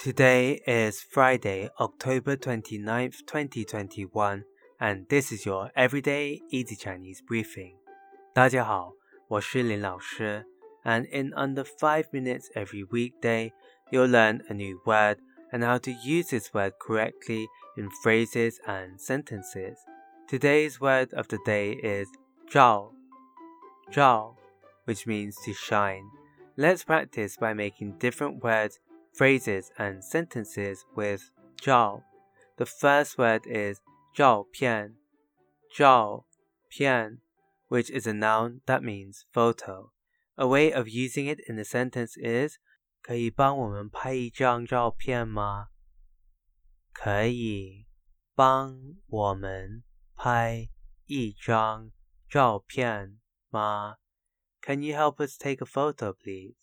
Today is Friday, October 29th, 2021, and this is your everyday easy Chinese briefing. 大家好，我是林老师, and in under 5 minutes every weekday, you'll learn a new word and how to use this word correctly in phrases and sentences. Today's word of the day is 照,照, which means to shine. Let's practice by making different words phrases and sentences with 照. The first word is 照片,照片, which is a noun that means photo. A way of using it in a sentence is 可以帮我们拍一张照片吗？可以帮我们拍一张照片吗？Can you help us take a photo, please?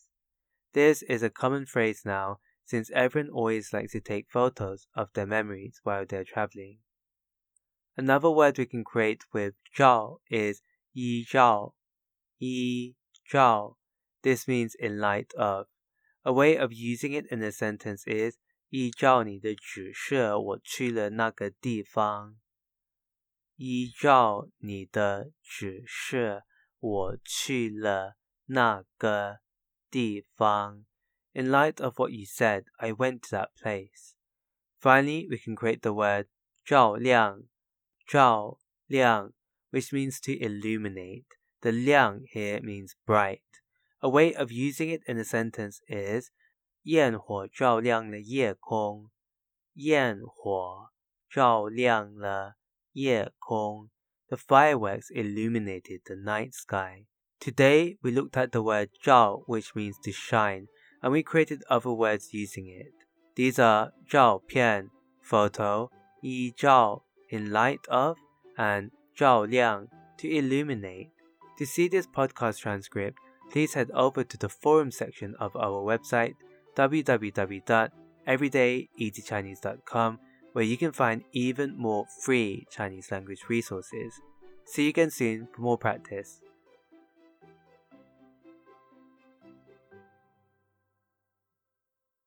This is a common phrase now since everyone always likes to take photos of their memories while they're traveling. Another word we can create with 照 is 依照,依照. This means in light of. A way of using it in a sentence is 依照你的指示，我去了那个地方。依照你的指示，我去了那个地方。 in light of what you said, I went to that place. Finally, we can create the word 照亮,照亮, which means to illuminate. The 亮 here means bright. A way of using it in a sentence is 焰火照亮了夜空。焰火照亮了夜空。The fireworks illuminated the night sky. Today, we looked at the word 照, which means to shine, and we created other words using it. These are 照片 photo, 依照 in light of, and 照亮 to illuminate. To see this podcast transcript, please head over to the forum section of our website www.everydayeasychinese.com where you can find even more free Chinese language resources. See you again soon for more practice.